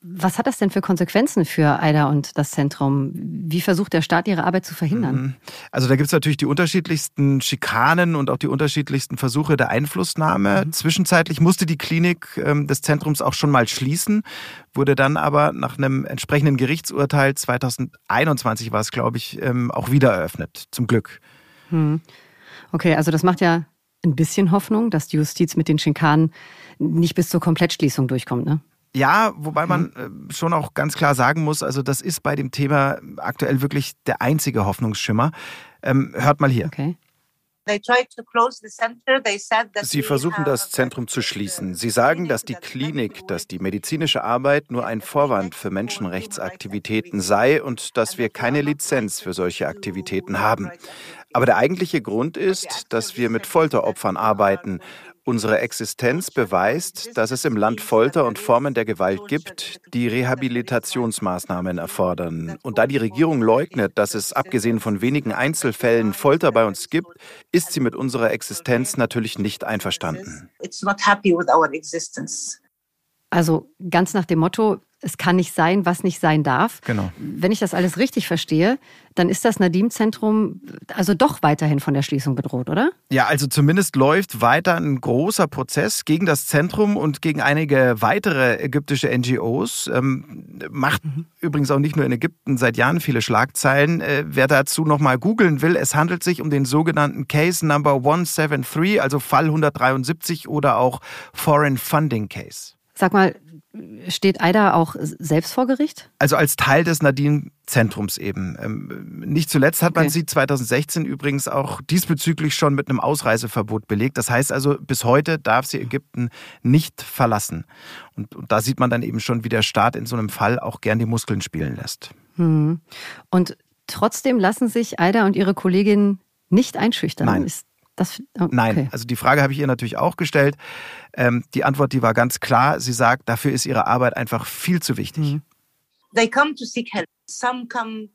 Was hat das denn für Konsequenzen für AIDA und das Zentrum? Wie versucht der Staat, ihre Arbeit zu verhindern? Mhm. Also da gibt es natürlich die unterschiedlichsten Schikanen und auch die unterschiedlichsten Versuche der Einflussnahme. Mhm. Zwischenzeitlich musste die Klinik ähm, des Zentrums auch schon mal schließen, wurde dann aber nach einem entsprechenden Gerichtsurteil 2021 war es, glaube ich, ähm, auch wieder eröffnet. Zum Glück. Mhm. Okay, also das macht ja ein bisschen Hoffnung, dass die Justiz mit den Schikanen nicht bis zur Komplettschließung durchkommt, ne? Ja, wobei man mhm. äh, schon auch ganz klar sagen muss, also das ist bei dem Thema aktuell wirklich der einzige Hoffnungsschimmer. Ähm, hört mal hier. Okay. Sie versuchen das Zentrum zu schließen. Sie sagen, dass die Klinik, dass die medizinische Arbeit nur ein Vorwand für Menschenrechtsaktivitäten sei und dass wir keine Lizenz für solche Aktivitäten haben. Aber der eigentliche Grund ist, dass wir mit Folteropfern arbeiten. Unsere Existenz beweist, dass es im Land Folter und Formen der Gewalt gibt, die Rehabilitationsmaßnahmen erfordern. Und da die Regierung leugnet, dass es abgesehen von wenigen Einzelfällen Folter bei uns gibt, ist sie mit unserer Existenz natürlich nicht einverstanden. Also ganz nach dem Motto, es kann nicht sein, was nicht sein darf. Genau. Wenn ich das alles richtig verstehe, dann ist das Nadim-Zentrum also doch weiterhin von der Schließung bedroht, oder? Ja, also zumindest läuft weiter ein großer Prozess gegen das Zentrum und gegen einige weitere ägyptische NGOs. Ähm, macht mhm. übrigens auch nicht nur in Ägypten seit Jahren viele Schlagzeilen. Äh, wer dazu nochmal googeln will, es handelt sich um den sogenannten Case Number 173, also Fall 173 oder auch Foreign Funding Case. Sag mal, Steht Aida auch selbst vor Gericht? Also als Teil des Nadine-Zentrums eben. Ähm, nicht zuletzt hat man okay. sie 2016 übrigens auch diesbezüglich schon mit einem Ausreiseverbot belegt. Das heißt also, bis heute darf sie Ägypten nicht verlassen. Und, und da sieht man dann eben schon, wie der Staat in so einem Fall auch gern die Muskeln spielen lässt. Hm. Und trotzdem lassen sich Aida und ihre Kollegin nicht einschüchtern. Nein. Ist das, oh, okay. Nein, also die Frage habe ich ihr natürlich auch gestellt. Ähm, die Antwort, die war ganz klar. Sie sagt, dafür ist ihre Arbeit einfach viel zu wichtig. Mhm.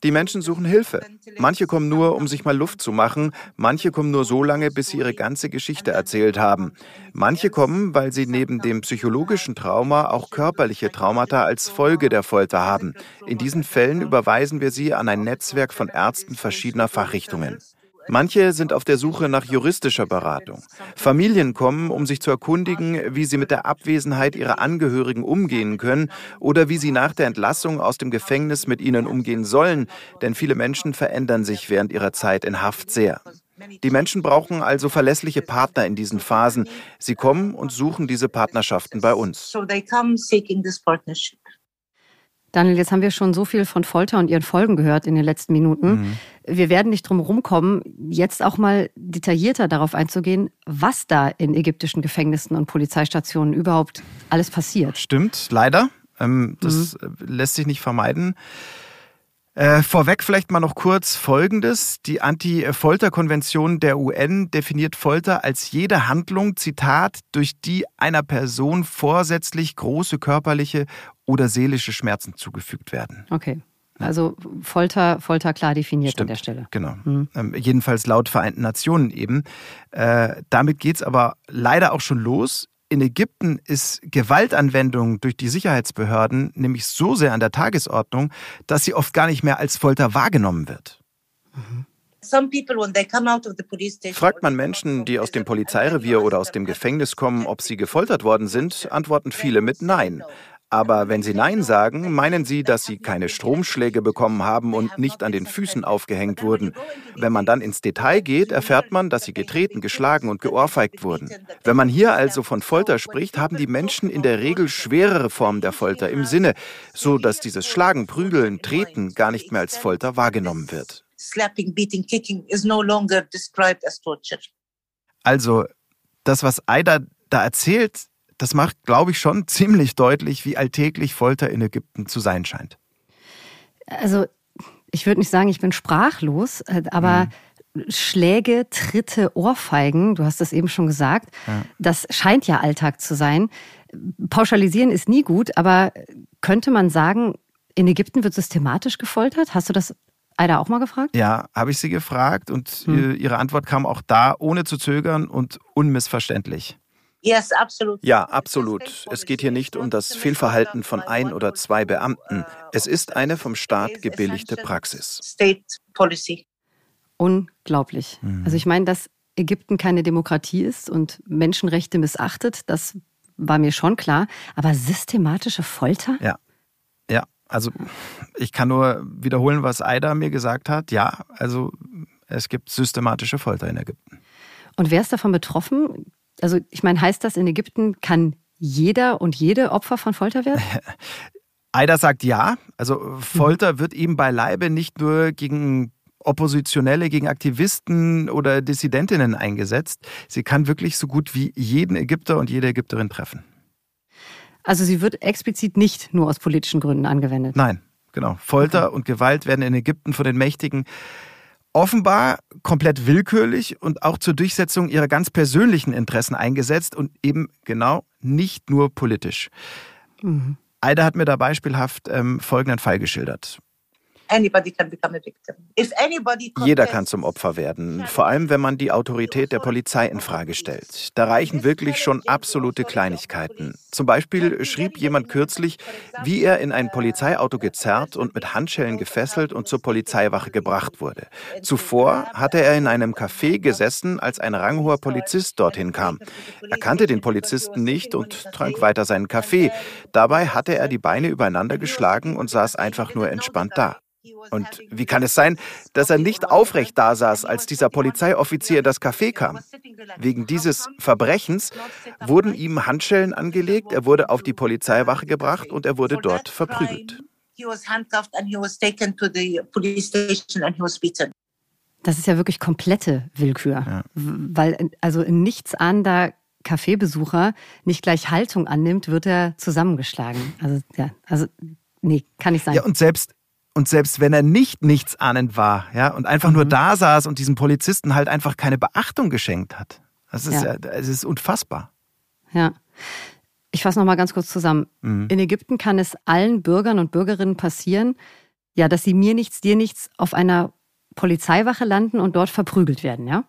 Die Menschen suchen Hilfe. Manche kommen nur, um sich mal Luft zu machen. Manche kommen nur so lange, bis sie ihre ganze Geschichte erzählt haben. Manche kommen, weil sie neben dem psychologischen Trauma auch körperliche Traumata als Folge der Folter haben. In diesen Fällen überweisen wir sie an ein Netzwerk von Ärzten verschiedener Fachrichtungen. Manche sind auf der Suche nach juristischer Beratung. Familien kommen, um sich zu erkundigen, wie sie mit der Abwesenheit ihrer Angehörigen umgehen können oder wie sie nach der Entlassung aus dem Gefängnis mit ihnen umgehen sollen, denn viele Menschen verändern sich während ihrer Zeit in Haft sehr. Die Menschen brauchen also verlässliche Partner in diesen Phasen. Sie kommen und suchen diese Partnerschaften bei uns. Daniel, jetzt haben wir schon so viel von Folter und ihren Folgen gehört in den letzten Minuten. Mhm. Wir werden nicht drum rumkommen, jetzt auch mal detaillierter darauf einzugehen, was da in ägyptischen Gefängnissen und Polizeistationen überhaupt alles passiert. Stimmt, leider. Ähm, das mhm. lässt sich nicht vermeiden. Äh, vorweg vielleicht mal noch kurz Folgendes. Die Anti-Folter-Konvention der UN definiert Folter als jede Handlung, Zitat, durch die einer Person vorsätzlich große körperliche oder seelische Schmerzen zugefügt werden. Okay. Also Folter, Folter klar definiert Stimmt, an der Stelle. Genau. Mhm. Ähm, jedenfalls laut Vereinten Nationen eben. Äh, damit geht es aber leider auch schon los. In Ägypten ist Gewaltanwendung durch die Sicherheitsbehörden nämlich so sehr an der Tagesordnung, dass sie oft gar nicht mehr als Folter wahrgenommen wird. Mhm. Fragt man Menschen, die aus dem Polizeirevier oder aus dem Gefängnis kommen, ob sie gefoltert worden sind, antworten viele mit Nein. Aber wenn Sie Nein sagen, meinen Sie, dass Sie keine Stromschläge bekommen haben und nicht an den Füßen aufgehängt wurden. Wenn man dann ins Detail geht, erfährt man, dass Sie getreten, geschlagen und geohrfeigt wurden. Wenn man hier also von Folter spricht, haben die Menschen in der Regel schwerere Formen der Folter im Sinne, so dass dieses Schlagen, Prügeln, Treten gar nicht mehr als Folter wahrgenommen wird. Also, das, was Aida da erzählt, das macht, glaube ich, schon ziemlich deutlich, wie alltäglich Folter in Ägypten zu sein scheint. Also, ich würde nicht sagen, ich bin sprachlos, äh, aber mhm. Schläge, Tritte, Ohrfeigen, du hast das eben schon gesagt, ja. das scheint ja Alltag zu sein. Pauschalisieren ist nie gut, aber könnte man sagen, In Ägypten wird systematisch gefoltert. Hast du das Aida auch mal gefragt? Ja, habe ich sie gefragt und hm. ihre Antwort kam auch da ohne zu zögern und unmissverständlich. Yes, absolut. Ja, absolut. Es geht hier nicht um das Fehlverhalten von ein oder zwei Beamten. Es ist eine vom Staat gebilligte Praxis. State policy. Unglaublich. Mhm. Also ich meine, dass Ägypten keine Demokratie ist und Menschenrechte missachtet, das war mir schon klar. Aber systematische Folter? Ja. Ja, also ich kann nur wiederholen, was Aida mir gesagt hat. Ja, also es gibt systematische Folter in Ägypten. Und wer ist davon betroffen? Also ich meine, heißt das, in Ägypten kann jeder und jede Opfer von Folter werden? Aida sagt ja. Also Folter wird ihm beileibe nicht nur gegen Oppositionelle, gegen Aktivisten oder Dissidentinnen eingesetzt. Sie kann wirklich so gut wie jeden Ägypter und jede Ägypterin treffen. Also sie wird explizit nicht nur aus politischen Gründen angewendet. Nein, genau. Folter okay. und Gewalt werden in Ägypten von den Mächtigen offenbar komplett willkürlich und auch zur Durchsetzung ihrer ganz persönlichen Interessen eingesetzt und eben genau nicht nur politisch. Mhm. Aida hat mir da beispielhaft ähm, folgenden Fall geschildert. Jeder kann zum Opfer werden, vor allem wenn man die Autorität der Polizei in Frage stellt. Da reichen wirklich schon absolute Kleinigkeiten. Zum Beispiel schrieb jemand kürzlich, wie er in ein Polizeiauto gezerrt und mit Handschellen gefesselt und zur Polizeiwache gebracht wurde. Zuvor hatte er in einem Café gesessen, als ein ranghoher Polizist dorthin kam. Er kannte den Polizisten nicht und trank weiter seinen Kaffee. Dabei hatte er die Beine übereinander geschlagen und saß einfach nur entspannt da. Und wie kann es sein, dass er nicht aufrecht da saß, als dieser Polizeioffizier in das Café kam? Wegen dieses Verbrechens wurden ihm Handschellen angelegt, er wurde auf die Polizeiwache gebracht und er wurde dort verprügelt. Das ist ja wirklich komplette Willkür, ja. weil also ein nichtsahnender Kaffeebesucher nicht gleich Haltung annimmt, wird er zusammengeschlagen. Also ja, also nee, kann nicht sein. Ja, und selbst und selbst wenn er nicht nichtsahnend war, ja, und einfach mhm. nur da saß und diesem Polizisten halt einfach keine Beachtung geschenkt hat. Das ist, ja. das ist unfassbar. Ja. Ich fasse nochmal ganz kurz zusammen. Mhm. In Ägypten kann es allen Bürgern und Bürgerinnen passieren, ja, dass sie mir nichts, dir nichts auf einer Polizeiwache landen und dort verprügelt werden, ja?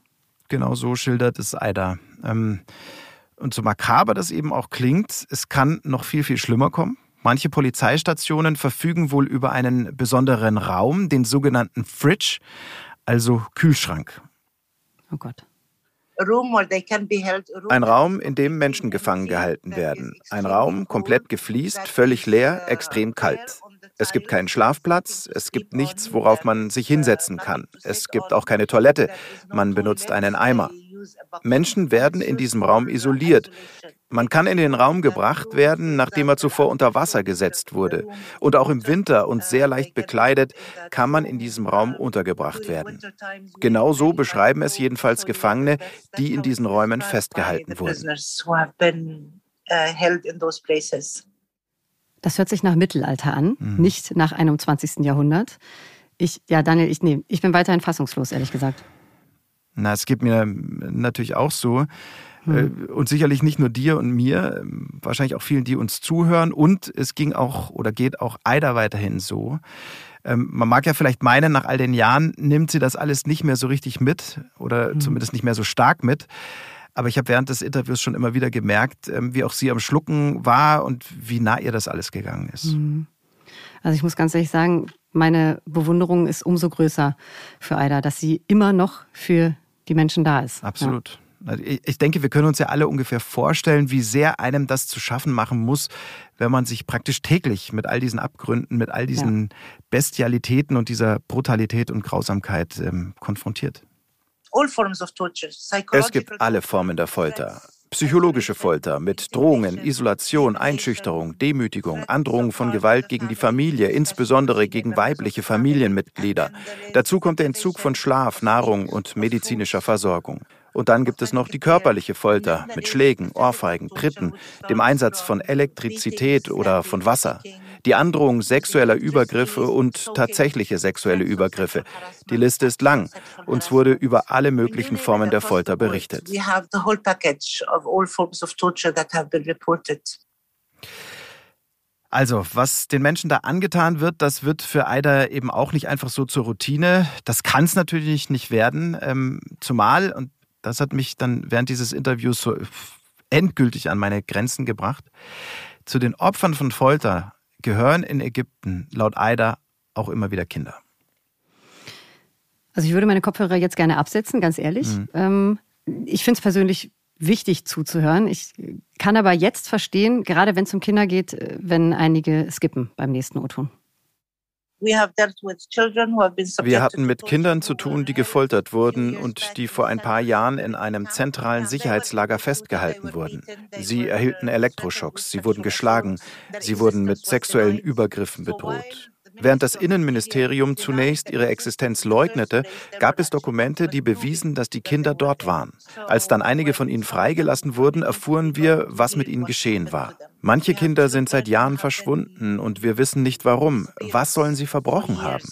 Genau so schildert es Aida. Ähm, und so makaber das eben auch klingt, es kann noch viel, viel schlimmer kommen. Manche Polizeistationen verfügen wohl über einen besonderen Raum, den sogenannten Fridge, also Kühlschrank. Oh Gott. Ein Raum, in dem Menschen gefangen gehalten werden. Ein Raum komplett gefliest, völlig leer, extrem kalt. Es gibt keinen Schlafplatz, es gibt nichts, worauf man sich hinsetzen kann. Es gibt auch keine Toilette, man benutzt einen Eimer. Menschen werden in diesem Raum isoliert. Man kann in den Raum gebracht werden, nachdem er zuvor unter Wasser gesetzt wurde. Und auch im Winter und sehr leicht bekleidet kann man in diesem Raum untergebracht werden. Genau so beschreiben es jedenfalls Gefangene, die in diesen Räumen festgehalten wurden. Das hört sich nach Mittelalter an, mhm. nicht nach 21. Jahrhundert. Ich, ja, Daniel, ich, nee, ich bin weiterhin fassungslos, ehrlich gesagt. Na, es geht mir natürlich auch so. Mhm. Und sicherlich nicht nur dir und mir, wahrscheinlich auch vielen, die uns zuhören. Und es ging auch oder geht auch Aida weiterhin so. Ähm, man mag ja vielleicht meinen, nach all den Jahren nimmt sie das alles nicht mehr so richtig mit oder mhm. zumindest nicht mehr so stark mit. Aber ich habe während des Interviews schon immer wieder gemerkt, ähm, wie auch sie am Schlucken war und wie nah ihr das alles gegangen ist. Mhm. Also ich muss ganz ehrlich sagen, meine Bewunderung ist umso größer für Aida, dass sie immer noch für die Menschen da ist. Absolut. Ja. Also ich denke, wir können uns ja alle ungefähr vorstellen, wie sehr einem das zu schaffen machen muss, wenn man sich praktisch täglich mit all diesen Abgründen, mit all diesen ja. Bestialitäten und dieser Brutalität und Grausamkeit ähm, konfrontiert. Es gibt alle Formen der Folter. Psychologische Folter mit Drohungen, Isolation, Einschüchterung, Demütigung, Androhung von Gewalt gegen die Familie, insbesondere gegen weibliche Familienmitglieder. Dazu kommt der Entzug von Schlaf, Nahrung und medizinischer Versorgung. Und dann gibt es noch die körperliche Folter mit Schlägen, Ohrfeigen, Tritten, dem Einsatz von Elektrizität oder von Wasser, die Androhung sexueller Übergriffe und tatsächliche sexuelle Übergriffe. Die Liste ist lang. Uns wurde über alle möglichen Formen der Folter berichtet. Also, was den Menschen da angetan wird, das wird für Aida eben auch nicht einfach so zur Routine. Das kann es natürlich nicht werden. Ähm, zumal, und das hat mich dann während dieses Interviews so endgültig an meine Grenzen gebracht, zu den Opfern von Folter gehören in Ägypten laut Aida auch immer wieder Kinder. Also ich würde meine Kopfhörer jetzt gerne absetzen, ganz ehrlich. Mhm. Ähm, ich finde es persönlich wichtig zuzuhören. Ich kann aber jetzt verstehen, gerade wenn es um Kinder geht, äh, wenn einige skippen beim nächsten O-Ton. Wir hatten mit Kindern zu tun, die gefoltert wurden und die vor ein paar Jahren in einem zentralen Sicherheitslager festgehalten wurden. Sie erhielten Elektroschocks, sie wurden geschlagen, sie wurden mit sexuellen Übergriffen bedroht. Während das Innenministerium zunächst ihre Existenz leugnete, gab es Dokumente, die bewiesen, dass die Kinder dort waren. Als dann einige von ihnen freigelassen wurden, erfuhren wir, was mit ihnen geschehen war. Manche Kinder sind seit Jahren verschwunden und wir wissen nicht warum. Was sollen sie verbrochen haben?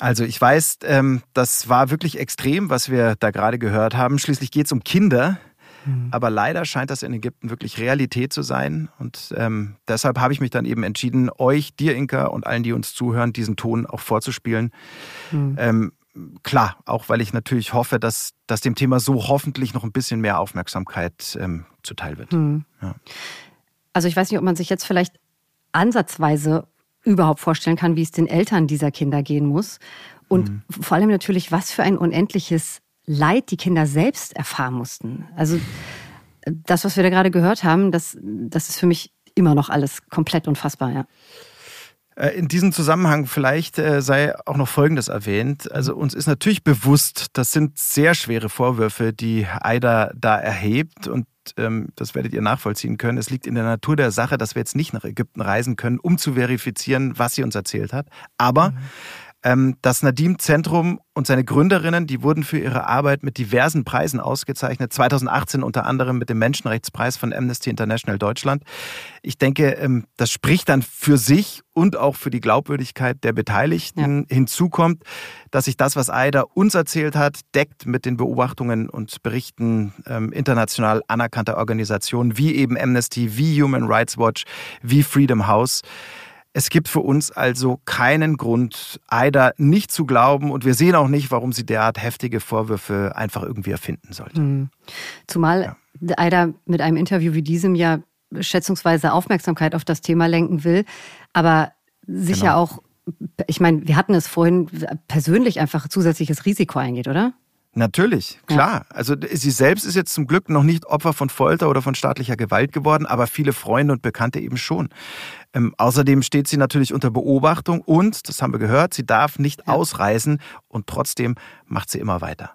Also ich weiß, ähm, das war wirklich extrem, was wir da gerade gehört haben. Schließlich geht es um Kinder, Mhm. Aber leider scheint das in Ägypten wirklich Realität zu sein. Und ähm, deshalb habe ich mich dann eben entschieden, euch, dir Inka und allen, die uns zuhören, diesen Ton auch vorzuspielen. Mhm. Ähm, klar, auch weil ich natürlich hoffe, dass, dass dem Thema so hoffentlich noch ein bisschen mehr Aufmerksamkeit ähm, zuteil wird. Mhm. Ja. Also ich weiß nicht, ob man sich jetzt vielleicht ansatzweise überhaupt vorstellen kann, wie es den Eltern dieser Kinder gehen muss. Und mhm. vor allem natürlich, was für ein unendliches Leid die Kinder selbst erfahren mussten. Also das, was wir da gerade gehört haben, das, das ist für mich immer noch alles komplett unfassbar, ja. Äh, in diesem Zusammenhang vielleicht äh, sei auch noch Folgendes erwähnt. Also uns ist natürlich bewusst, das sind sehr schwere Vorwürfe, die Aida da erhebt und ähm, das werdet ihr nachvollziehen können. Es liegt in der Natur der Sache, dass wir jetzt nicht nach Ägypten reisen können, um zu verifizieren, was sie uns erzählt hat. Aber mhm das Nadim-Zentrum und seine Gründerinnen, die wurden für ihre Arbeit mit diversen Preisen ausgezeichnet. 2018 unter anderem mit dem Menschenrechtspreis von Amnesty International Deutschland. Ich denke, ähm, das spricht dann für sich und auch für die Glaubwürdigkeit der Beteiligten. Ja. Hinzu kommt, dass sich das, was AIDA uns erzählt hat, deckt mit den Beobachtungen und Berichten ähm, international anerkannter Organisationen wie eben Amnesty, wie Human Rights Watch, wie Freedom House. Es gibt für uns also keinen Grund, Aida nicht zu glauben und wir sehen auch nicht, warum sie derart heftige Vorwürfe einfach irgendwie erfinden sollte. Mhm. Zumal ja. Aida mit einem Interview wie diesem ja schätzungsweise Aufmerksamkeit auf das Thema lenken will, aber sicher genau. auch, ich meine, wir hatten es vorhin, persönlich einfach zusätzliches Risiko eingeht, oder? Natürlich, klar. Also sie selbst ist jetzt zum Glück noch nicht Opfer von Folter oder von staatlicher Gewalt geworden, aber viele Freunde und Bekannte eben schon. Ähm, außerdem steht sie natürlich unter Beobachtung und, das haben wir gehört, sie darf nicht ausreisen und trotzdem macht sie immer weiter.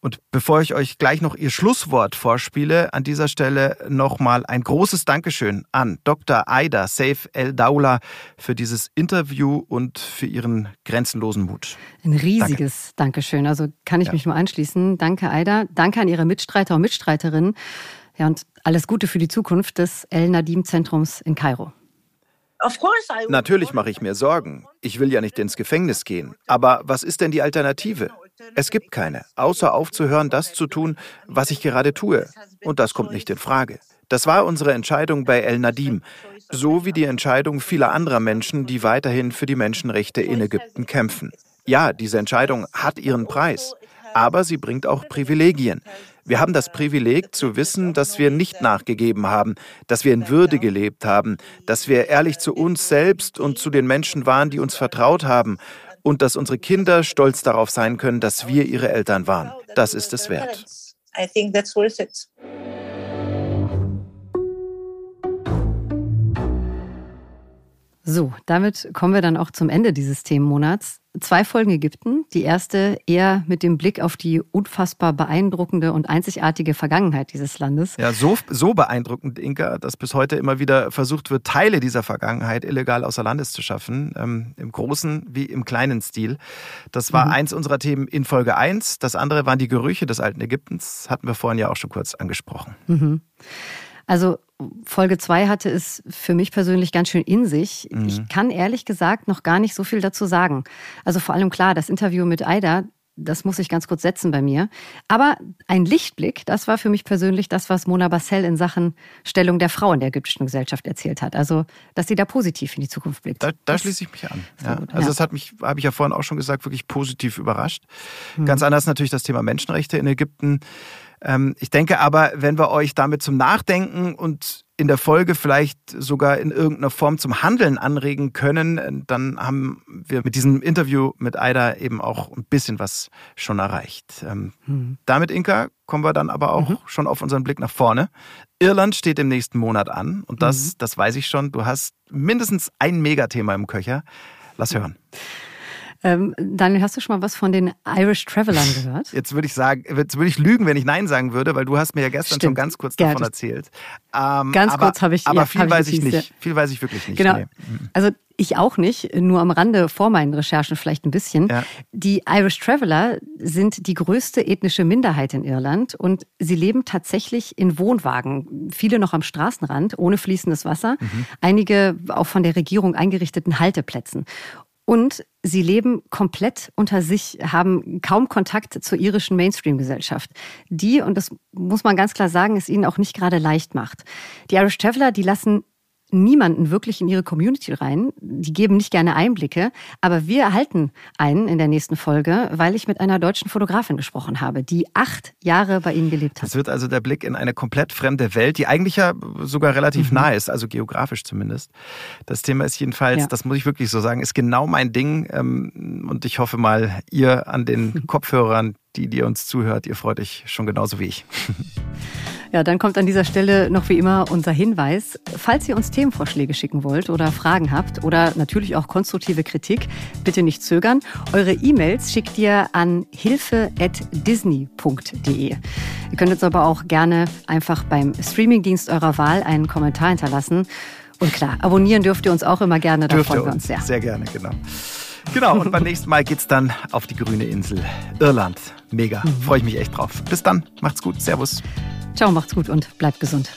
Und bevor ich euch gleich noch Ihr Schlusswort vorspiele, an dieser Stelle nochmal ein großes Dankeschön an Dr. Aida Saif El Daula für dieses Interview und für Ihren grenzenlosen Mut. Ein riesiges Danke. Dankeschön. Also kann ich ja. mich nur anschließen. Danke, Aida. Danke an Ihre Mitstreiter und Mitstreiterinnen. Ja, und alles Gute für die Zukunft des El Nadim Zentrums in Kairo. Natürlich mache ich mir Sorgen. Ich will ja nicht ins Gefängnis gehen. Aber was ist denn die Alternative? Es gibt keine, außer aufzuhören, das zu tun, was ich gerade tue. Und das kommt nicht in Frage. Das war unsere Entscheidung bei El Nadim, so wie die Entscheidung vieler anderer Menschen, die weiterhin für die Menschenrechte in Ägypten kämpfen. Ja, diese Entscheidung hat ihren Preis, aber sie bringt auch Privilegien. Wir haben das Privileg zu wissen, dass wir nicht nachgegeben haben, dass wir in Würde gelebt haben, dass wir ehrlich zu uns selbst und zu den Menschen waren, die uns vertraut haben und dass unsere Kinder stolz darauf sein können, dass wir ihre Eltern waren. Das ist es wert. So, damit kommen wir dann auch zum Ende dieses Themenmonats. Zwei Folgen Ägypten. Die erste eher mit dem Blick auf die unfassbar beeindruckende und einzigartige Vergangenheit dieses Landes. Ja, so, so beeindruckend, Inka, dass bis heute immer wieder versucht wird, Teile dieser Vergangenheit illegal außer Landes zu schaffen. Ähm, Im großen wie im kleinen Stil. Das war mhm. eins unserer Themen in Folge 1. Das andere waren die Gerüche des alten Ägyptens. Hatten wir vorhin ja auch schon kurz angesprochen. Mhm. Also Folge 2 hatte es für mich persönlich ganz schön in sich. Mhm. Ich kann ehrlich gesagt noch gar nicht so viel dazu sagen. Also vor allem klar, das Interview mit Aida, das muss ich ganz kurz setzen bei mir. Aber ein Lichtblick, das war für mich persönlich das, was Mona Bassel in Sachen Stellung der Frau in der ägyptischen Gesellschaft erzählt hat. Also, dass sie da positiv in die Zukunft blickt. Da, da schließe ich mich an. Ja. Gut, also, ja. das hat mich, habe ich ja vorhin auch schon gesagt, wirklich positiv überrascht. Hm. Ganz anders natürlich das Thema Menschenrechte in Ägypten. Ähm, ich denke aber, wenn wir euch damit zum Nachdenken und in der Folge vielleicht sogar in irgendeiner Form zum Handeln anregen können, dann haben wir mit diesem Interview mit Aida eben auch ein bisschen was schon erreicht. Mhm. Damit, Inka, kommen wir dann aber auch mhm. schon auf unseren Blick nach vorne. Irland steht im nächsten Monat an und das, mhm. das weiß ich schon. Du hast mindestens ein Megathema im Köcher. Lass hören. Ähm, Daniel, hast du schon mal was von den Irish Travelern gehört? Jetzt würde ich sagen, jetzt würde ich lügen, wenn ich Nein sagen würde, weil du hast mir ja gestern Stimmt. schon ganz kurz davon ja, erzählt. Ähm, ganz aber, kurz habe ich. Aber ja, viel weiß ich, nicht. Viel weiß ich wirklich nicht. Genau. Nee. Mhm. Also ich auch nicht, nur am Rande vor meinen Recherchen vielleicht ein bisschen. Ja. Die Irish Traveller sind die größte ethnische Minderheit in Irland und sie leben tatsächlich in Wohnwagen. Viele noch am Straßenrand, ohne fließendes Wasser. Mhm. Einige auf von der Regierung eingerichteten Halteplätzen. Und sie leben komplett unter sich, haben kaum Kontakt zur irischen Mainstream-Gesellschaft, die, und das muss man ganz klar sagen, es ihnen auch nicht gerade leicht macht. Die Irish Traveller, die lassen niemanden wirklich in ihre Community rein. Die geben nicht gerne Einblicke. Aber wir erhalten einen in der nächsten Folge, weil ich mit einer deutschen Fotografin gesprochen habe, die acht Jahre bei ihnen gelebt hat. Es wird also der Blick in eine komplett fremde Welt, die eigentlich ja sogar relativ mhm. nah ist, also geografisch zumindest. Das Thema ist jedenfalls, ja. das muss ich wirklich so sagen, ist genau mein Ding. Ähm, und ich hoffe mal, ihr an den Kopfhörern, die, die uns zuhört, ihr freut euch schon genauso wie ich. Ja, dann kommt an dieser Stelle noch wie immer unser Hinweis. Falls ihr uns Themenvorschläge schicken wollt oder Fragen habt oder natürlich auch konstruktive Kritik, bitte nicht zögern. Eure E-Mails schickt ihr an hilfe.disney.de. Ihr könnt uns aber auch gerne einfach beim Streamingdienst eurer Wahl einen Kommentar hinterlassen. Und klar, abonnieren dürft ihr uns auch immer gerne. Da freuen wir uns sehr. Sehr gerne, genau. Genau, und beim nächsten Mal geht's dann auf die grüne Insel. Irland. Mega. Mhm. Freue ich mich echt drauf. Bis dann. Macht's gut. Servus. Ciao, macht's gut und bleibt gesund.